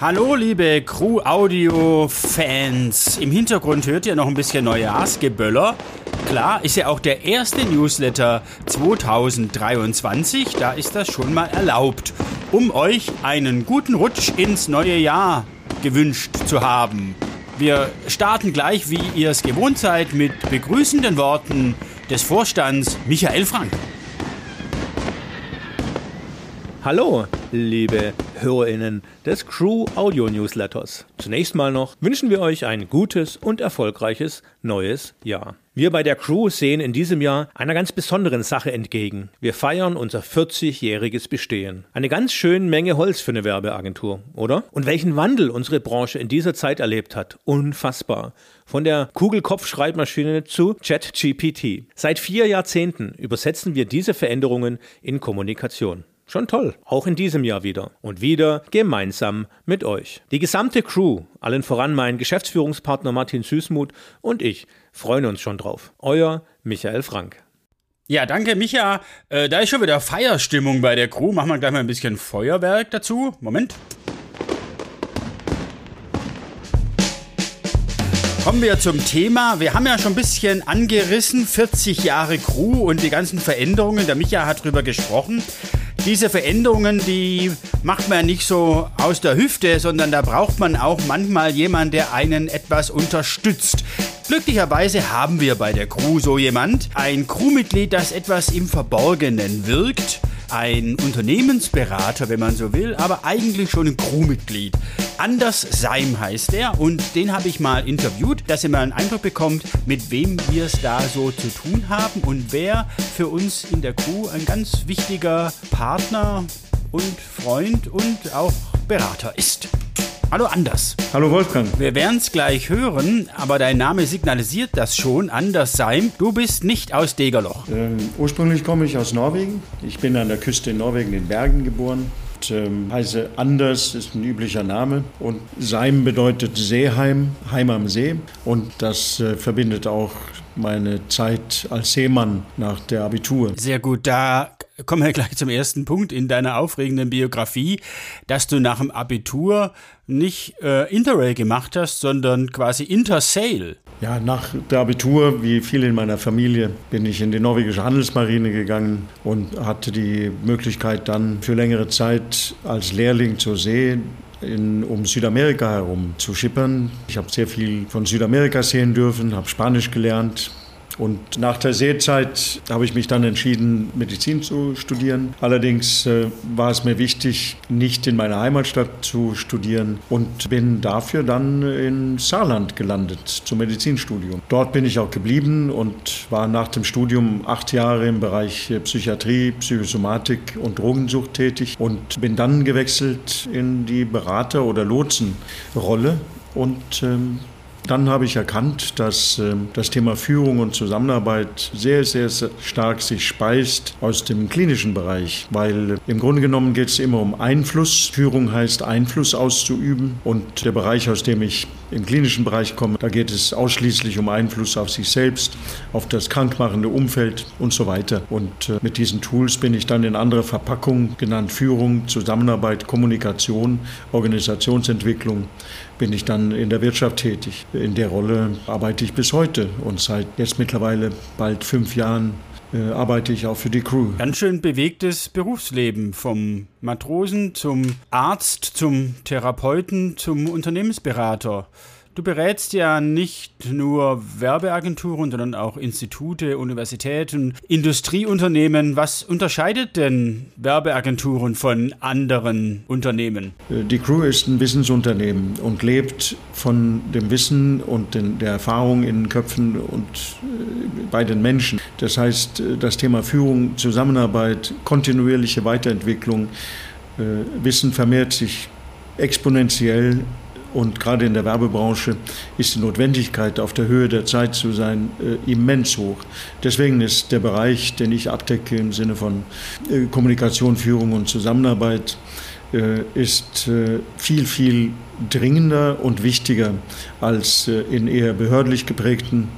Hallo, liebe Crew Audio Fans. Im Hintergrund hört ihr noch ein bisschen Neujahrsgeböller. Klar, ist ja auch der erste Newsletter 2023. Da ist das schon mal erlaubt, um euch einen guten Rutsch ins neue Jahr gewünscht zu haben. Wir starten gleich, wie ihr es gewohnt seid, mit begrüßenden Worten des Vorstands Michael Frank. Hallo, liebe HörerInnen des Crew Audio Newsletters. Zunächst mal noch wünschen wir euch ein gutes und erfolgreiches neues Jahr. Wir bei der Crew sehen in diesem Jahr einer ganz besonderen Sache entgegen. Wir feiern unser 40-jähriges Bestehen. Eine ganz schöne Menge Holz für eine Werbeagentur, oder? Und welchen Wandel unsere Branche in dieser Zeit erlebt hat. Unfassbar. Von der Kugelkopfschreibmaschine zu ChatGPT. Seit vier Jahrzehnten übersetzen wir diese Veränderungen in Kommunikation. Schon toll, auch in diesem Jahr wieder. Und wieder gemeinsam mit euch. Die gesamte Crew, allen voran mein Geschäftsführungspartner Martin Süßmuth und ich, freuen uns schon drauf. Euer Michael Frank. Ja, danke, Micha. Äh, da ist schon wieder Feierstimmung bei der Crew. Machen wir gleich mal ein bisschen Feuerwerk dazu. Moment. Kommen wir zum Thema. Wir haben ja schon ein bisschen angerissen, 40 Jahre Crew und die ganzen Veränderungen. Der Micha hat drüber gesprochen diese Veränderungen, die macht man nicht so aus der Hüfte, sondern da braucht man auch manchmal jemanden, der einen etwas unterstützt. Glücklicherweise haben wir bei der Crew so jemand, ein Crewmitglied, das etwas im Verborgenen wirkt ein Unternehmensberater, wenn man so will, aber eigentlich schon ein Crewmitglied. Anders Seim heißt er und den habe ich mal interviewt, dass ihr mal einen Eindruck bekommt, mit wem wir es da so zu tun haben und wer für uns in der Crew ein ganz wichtiger Partner und Freund und auch Berater ist. Hallo Anders. Hallo Wolfgang. Wir werden es gleich hören, aber dein Name signalisiert das schon. Anders Seim, du bist nicht aus Degerloch. Ähm, ursprünglich komme ich aus Norwegen. Ich bin an der Küste in Norwegen in Bergen geboren. Und, ähm, heiße Anders ist ein üblicher Name und Seim bedeutet Seeheim, Heim am See und das äh, verbindet auch meine Zeit als Seemann nach der Abitur. Sehr gut, da kommen wir gleich zum ersten Punkt in deiner aufregenden Biografie, dass du nach dem Abitur nicht äh, Interrail gemacht hast, sondern quasi Intersail. Ja, nach der Abitur, wie viele in meiner Familie, bin ich in die norwegische Handelsmarine gegangen und hatte die Möglichkeit dann für längere Zeit als Lehrling zur See in, um Südamerika herum zu schippern. Ich habe sehr viel von Südamerika sehen dürfen, habe Spanisch gelernt, und nach der Seezeit habe ich mich dann entschieden, Medizin zu studieren. Allerdings äh, war es mir wichtig, nicht in meiner Heimatstadt zu studieren und bin dafür dann in Saarland gelandet zum Medizinstudium. Dort bin ich auch geblieben und war nach dem Studium acht Jahre im Bereich Psychiatrie, Psychosomatik und Drogensucht tätig und bin dann gewechselt in die Berater- oder Lotsenrolle und ähm, dann habe ich erkannt, dass äh, das Thema Führung und Zusammenarbeit sehr, sehr, sehr stark sich speist aus dem klinischen Bereich, weil äh, im Grunde genommen geht es immer um Einfluss. Führung heißt Einfluss auszuüben und der Bereich, aus dem ich im klinischen Bereich komme, da geht es ausschließlich um Einfluss auf sich selbst, auf das krankmachende Umfeld und so weiter. Und äh, mit diesen Tools bin ich dann in andere Verpackungen genannt Führung, Zusammenarbeit, Kommunikation, Organisationsentwicklung bin ich dann in der Wirtschaft tätig. In der Rolle arbeite ich bis heute und seit jetzt mittlerweile bald fünf Jahren äh, arbeite ich auch für die Crew. Ganz schön bewegtes Berufsleben vom Matrosen zum Arzt, zum Therapeuten, zum Unternehmensberater. Du berätst ja nicht nur Werbeagenturen, sondern auch Institute, Universitäten, Industrieunternehmen. Was unterscheidet denn Werbeagenturen von anderen Unternehmen? Die Crew ist ein Wissensunternehmen und lebt von dem Wissen und den, der Erfahrung in den Köpfen und äh, bei den Menschen. Das heißt, das Thema Führung, Zusammenarbeit, kontinuierliche Weiterentwicklung, äh, Wissen vermehrt sich exponentiell und gerade in der Werbebranche ist die Notwendigkeit, auf der Höhe der Zeit zu sein, äh, immens hoch. Deswegen ist der Bereich, den ich abdecke im Sinne von äh, Kommunikation, Führung und Zusammenarbeit, äh, ist viel, viel dringender und wichtiger als in eher behördlich geprägten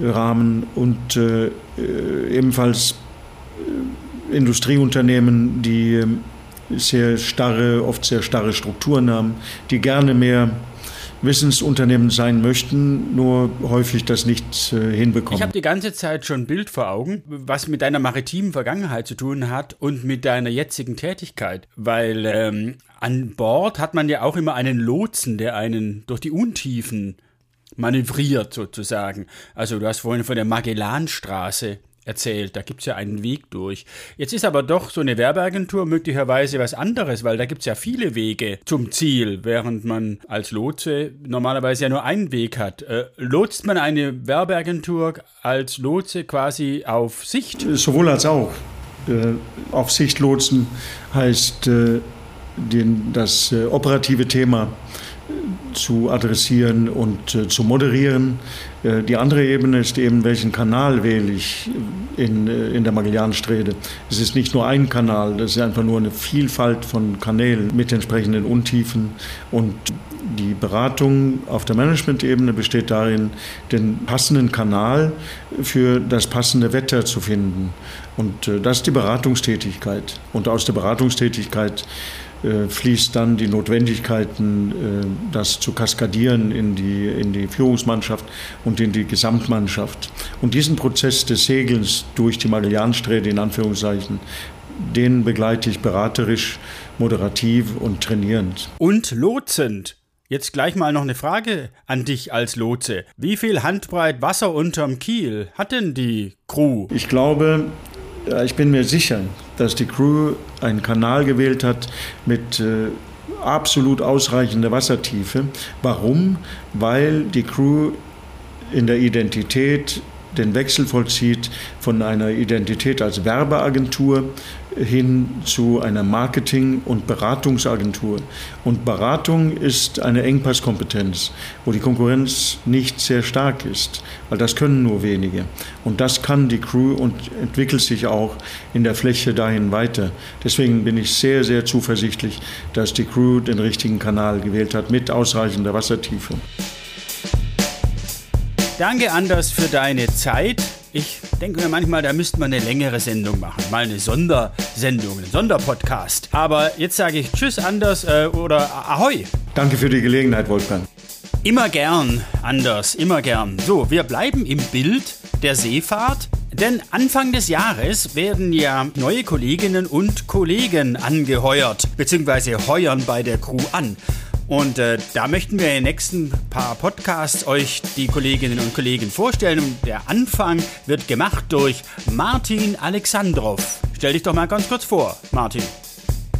Rahmen und ebenfalls Industrieunternehmen, die sehr starre, oft sehr starre Strukturen haben, die gerne mehr Wissensunternehmen sein möchten, nur häufig das nicht äh, hinbekommen. Ich habe die ganze Zeit schon ein Bild vor Augen, was mit deiner maritimen Vergangenheit zu tun hat und mit deiner jetzigen Tätigkeit. Weil ähm, an Bord hat man ja auch immer einen Lotsen, der einen durch die Untiefen manövriert sozusagen. Also du hast vorhin von der Magellanstraße erzählt. Da gibt es ja einen Weg durch. Jetzt ist aber doch so eine Werbeagentur möglicherweise was anderes, weil da gibt es ja viele Wege zum Ziel, während man als Lotse normalerweise ja nur einen Weg hat. Äh, lotst man eine Werbeagentur als Lotse quasi auf Sicht? Sowohl als auch. Äh, auf Sicht lotsen heißt äh, den, das äh, operative Thema zu adressieren und äh, zu moderieren. Äh, die andere Ebene ist eben, welchen Kanal wähle ich in, äh, in der Magellansträde. Es ist nicht nur ein Kanal, das ist einfach nur eine Vielfalt von Kanälen mit entsprechenden Untiefen. Und die Beratung auf der Management-Ebene besteht darin, den passenden Kanal für das passende Wetter zu finden. Und äh, das ist die Beratungstätigkeit. Und aus der Beratungstätigkeit fließt dann die Notwendigkeiten, äh, das zu kaskadieren in die, in die Führungsmannschaft und in die Gesamtmannschaft. Und diesen Prozess des Segelns durch die Magellansträde in Anführungszeichen, den begleite ich beraterisch, moderativ und trainierend. Und lotsend. Jetzt gleich mal noch eine Frage an dich als Lotse. Wie viel Handbreit Wasser unterm Kiel hat denn die Crew? Ich glaube, ich bin mir sicher, dass die Crew einen Kanal gewählt hat mit äh, absolut ausreichender Wassertiefe. Warum? Weil die Crew in der Identität den Wechsel vollzieht von einer Identität als Werbeagentur hin zu einer Marketing- und Beratungsagentur. Und Beratung ist eine Engpasskompetenz, wo die Konkurrenz nicht sehr stark ist, weil das können nur wenige. Und das kann die Crew und entwickelt sich auch in der Fläche dahin weiter. Deswegen bin ich sehr, sehr zuversichtlich, dass die Crew den richtigen Kanal gewählt hat mit ausreichender Wassertiefe. Danke, Anders, für deine Zeit. Ich denke mir manchmal, da müsste man eine längere Sendung machen. Mal eine Sondersendung, einen Sonderpodcast. Aber jetzt sage ich Tschüss, Anders, äh, oder Ahoi. Danke für die Gelegenheit, Wolfgang. Immer gern, Anders, immer gern. So, wir bleiben im Bild der Seefahrt. Denn Anfang des Jahres werden ja neue Kolleginnen und Kollegen angeheuert, beziehungsweise heuern bei der Crew an. Und äh, da möchten wir in den nächsten paar Podcasts euch die Kolleginnen und Kollegen vorstellen. Und der Anfang wird gemacht durch Martin Alexandrov. Stell dich doch mal ganz kurz vor, Martin.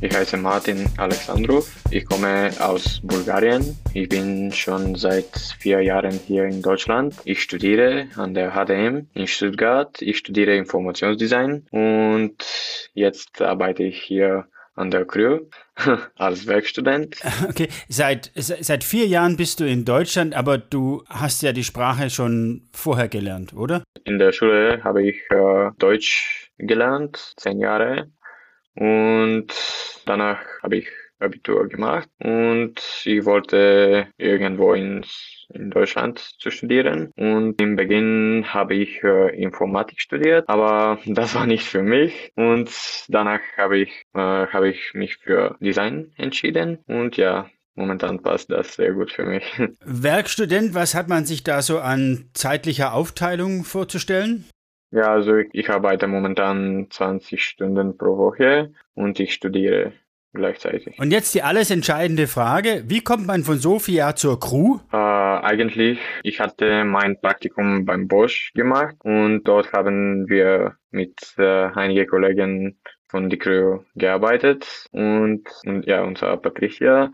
Ich heiße Martin Alexandrov. Ich komme aus Bulgarien. Ich bin schon seit vier Jahren hier in Deutschland. Ich studiere an der HDM in Stuttgart. Ich studiere Informationsdesign und jetzt arbeite ich hier an der Crew als Werkstudent. Okay, seit, seit vier Jahren bist du in Deutschland, aber du hast ja die Sprache schon vorher gelernt, oder? In der Schule habe ich äh, Deutsch gelernt, zehn Jahre. Und danach habe ich Abitur gemacht und ich wollte irgendwo ins in Deutschland zu studieren. Und im Beginn habe ich äh, Informatik studiert, aber das war nicht für mich. Und danach habe ich, äh, habe ich mich für Design entschieden. Und ja, momentan passt das sehr gut für mich. Werkstudent, was hat man sich da so an zeitlicher Aufteilung vorzustellen? Ja, also ich, ich arbeite momentan 20 Stunden pro Woche und ich studiere gleichzeitig. Und jetzt die alles entscheidende Frage, wie kommt man von Sofia zur Crew? Äh, eigentlich, ich hatte mein Praktikum beim Bosch gemacht und dort haben wir mit äh, einigen Kollegen von der Crew gearbeitet und, und ja, unser Patricia,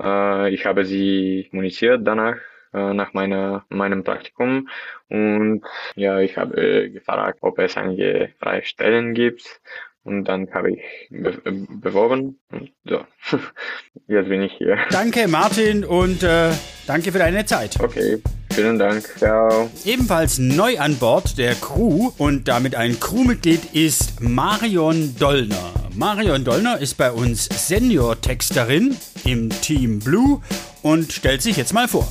äh, ich habe sie kommuniziert danach äh, nach meiner, meinem Praktikum und ja, ich habe gefragt, ob es einige freie Stellen gibt und dann habe ich be beworben. Und so, jetzt bin ich hier. Danke, Martin, und äh, danke für deine Zeit. Okay, vielen Dank. Ciao. Ebenfalls neu an Bord der Crew und damit ein Crewmitglied ist Marion Dollner. Marion Dollner ist bei uns Senior-Texterin im Team Blue und stellt sich jetzt mal vor.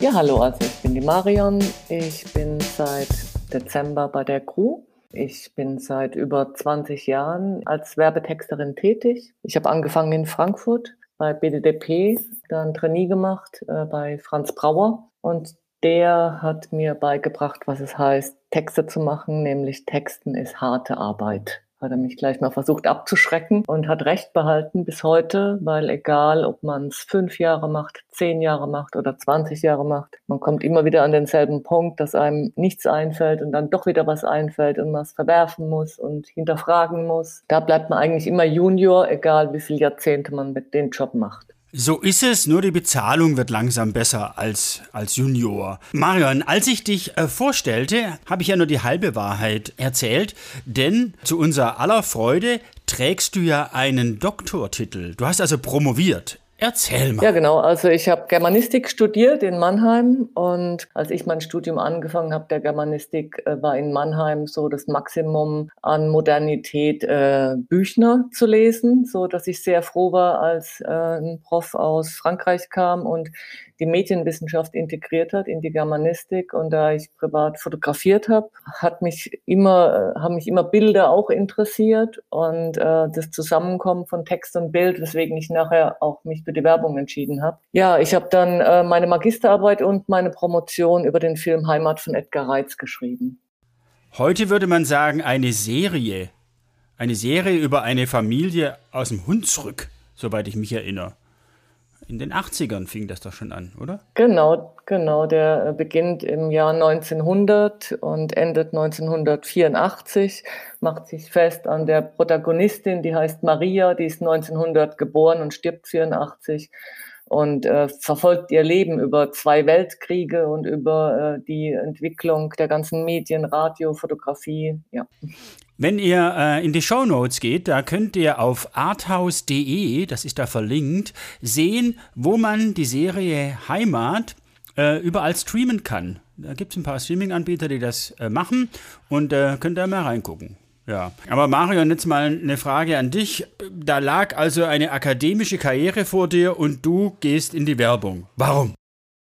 Ja, hallo, also ich bin die Marion. Ich bin seit Dezember bei der Crew Ich bin seit über 20 Jahren als Werbetexterin tätig. Ich habe angefangen in Frankfurt bei BDDP, dann Trainee gemacht äh, bei Franz Brauer und der hat mir beigebracht, was es heißt, Texte zu machen, nämlich Texten ist harte Arbeit hat er mich gleich mal versucht abzuschrecken und hat recht behalten bis heute, weil egal, ob man es fünf Jahre macht, zehn Jahre macht oder 20 Jahre macht, man kommt immer wieder an denselben Punkt, dass einem nichts einfällt und dann doch wieder was einfällt und man es verwerfen muss und hinterfragen muss. Da bleibt man eigentlich immer Junior, egal wie viele Jahrzehnte man mit dem Job macht. So ist es, nur die Bezahlung wird langsam besser als, als Junior. Marion, als ich dich äh, vorstellte, habe ich ja nur die halbe Wahrheit erzählt, denn zu unserer aller Freude trägst du ja einen Doktortitel. Du hast also promoviert. Erzähl mal. Ja, genau. Also ich habe Germanistik studiert in Mannheim und als ich mein Studium angefangen habe, der Germanistik, äh, war in Mannheim so das Maximum an Modernität, äh, Büchner zu lesen, so dass ich sehr froh war, als äh, ein Prof aus Frankreich kam und die Medienwissenschaft integriert hat in die Germanistik und da ich privat fotografiert habe, hat mich immer, haben mich immer Bilder auch interessiert und äh, das Zusammenkommen von Text und Bild, weswegen ich nachher auch mich für die Werbung entschieden habe. Ja, ich habe dann äh, meine Magisterarbeit und meine Promotion über den Film Heimat von Edgar Reitz geschrieben. Heute würde man sagen, eine Serie. Eine Serie über eine Familie aus dem Hunsrück, soweit ich mich erinnere in den 80ern fing das doch schon an, oder? Genau, genau. Der äh, beginnt im Jahr 1900 und endet 1984, macht sich fest an der Protagonistin, die heißt Maria, die ist 1900 geboren und stirbt 84 und äh, verfolgt ihr Leben über zwei Weltkriege und über äh, die Entwicklung der ganzen Medien, Radio, Fotografie. Ja. Wenn ihr äh, in die Show Notes geht, da könnt ihr auf arthouse.de, das ist da verlinkt, sehen, wo man die Serie Heimat äh, überall streamen kann. Da gibt es ein paar Streaming-Anbieter, die das äh, machen und äh, könnt ihr mal reingucken. Ja, aber Marion, jetzt mal eine Frage an dich. Da lag also eine akademische Karriere vor dir und du gehst in die Werbung. Warum?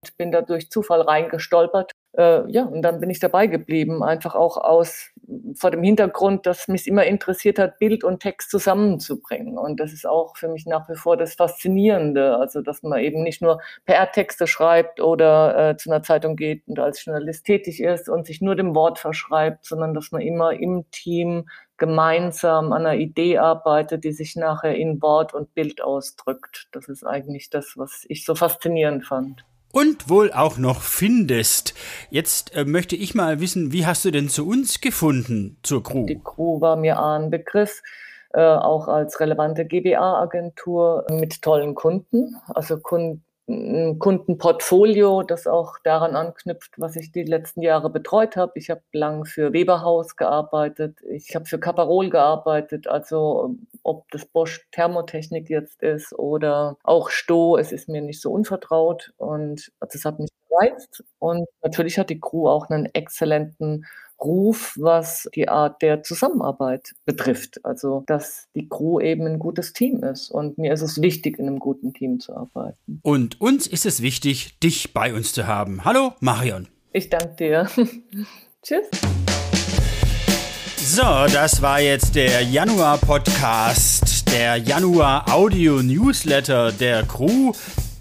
Ich bin da durch Zufall reingestolpert. Äh, ja, und dann bin ich dabei geblieben, einfach auch aus vor dem Hintergrund, dass mich immer interessiert hat, Bild und Text zusammenzubringen. Und das ist auch für mich nach wie vor das Faszinierende, also dass man eben nicht nur PR-Texte schreibt oder äh, zu einer Zeitung geht und als Journalist tätig ist und sich nur dem Wort verschreibt, sondern dass man immer im Team gemeinsam an einer Idee arbeitet, die sich nachher in Wort und Bild ausdrückt. Das ist eigentlich das, was ich so faszinierend fand und wohl auch noch findest. Jetzt äh, möchte ich mal wissen, wie hast du denn zu uns gefunden, zur Crew? Die Crew war mir ein Begriff, äh, auch als relevante GBA-Agentur mit tollen Kunden, also Kunden Kundenportfolio, das auch daran anknüpft, was ich die letzten Jahre betreut habe. Ich habe lang für Weberhaus gearbeitet, ich habe für Caparol gearbeitet, also ob das Bosch Thermotechnik jetzt ist oder auch Sto, es ist mir nicht so unvertraut und das hat mich gereizt. Und natürlich hat die Crew auch einen exzellenten Ruf, was die Art der Zusammenarbeit betrifft. Also, dass die Crew eben ein gutes Team ist. Und mir ist es wichtig, in einem guten Team zu arbeiten. Und uns ist es wichtig, dich bei uns zu haben. Hallo, Marion. Ich danke dir. Tschüss. So, das war jetzt der Januar-Podcast, der Januar-Audio-Newsletter der Crew.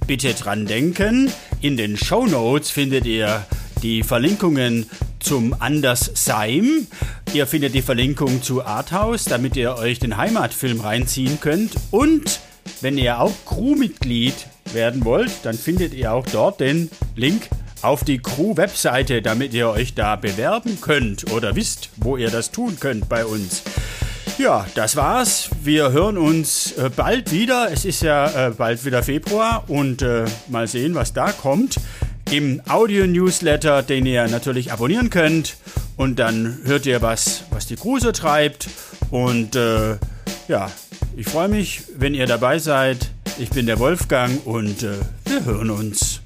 Bitte dran denken, in den Show Notes findet ihr die Verlinkungen zum Andersseim. Ihr findet die Verlinkung zu Arthouse, damit ihr euch den Heimatfilm reinziehen könnt. Und wenn ihr auch Crewmitglied werden wollt, dann findet ihr auch dort den Link auf die Crew-Webseite, damit ihr euch da bewerben könnt oder wisst, wo ihr das tun könnt bei uns. Ja, das war's. Wir hören uns äh, bald wieder. Es ist ja äh, bald wieder Februar und äh, mal sehen, was da kommt im Audio-Newsletter, den ihr natürlich abonnieren könnt. Und dann hört ihr was, was die Kruse treibt. Und ja, ich freue mich, wenn ihr dabei seid. Ich bin der Wolfgang und wir hören uns.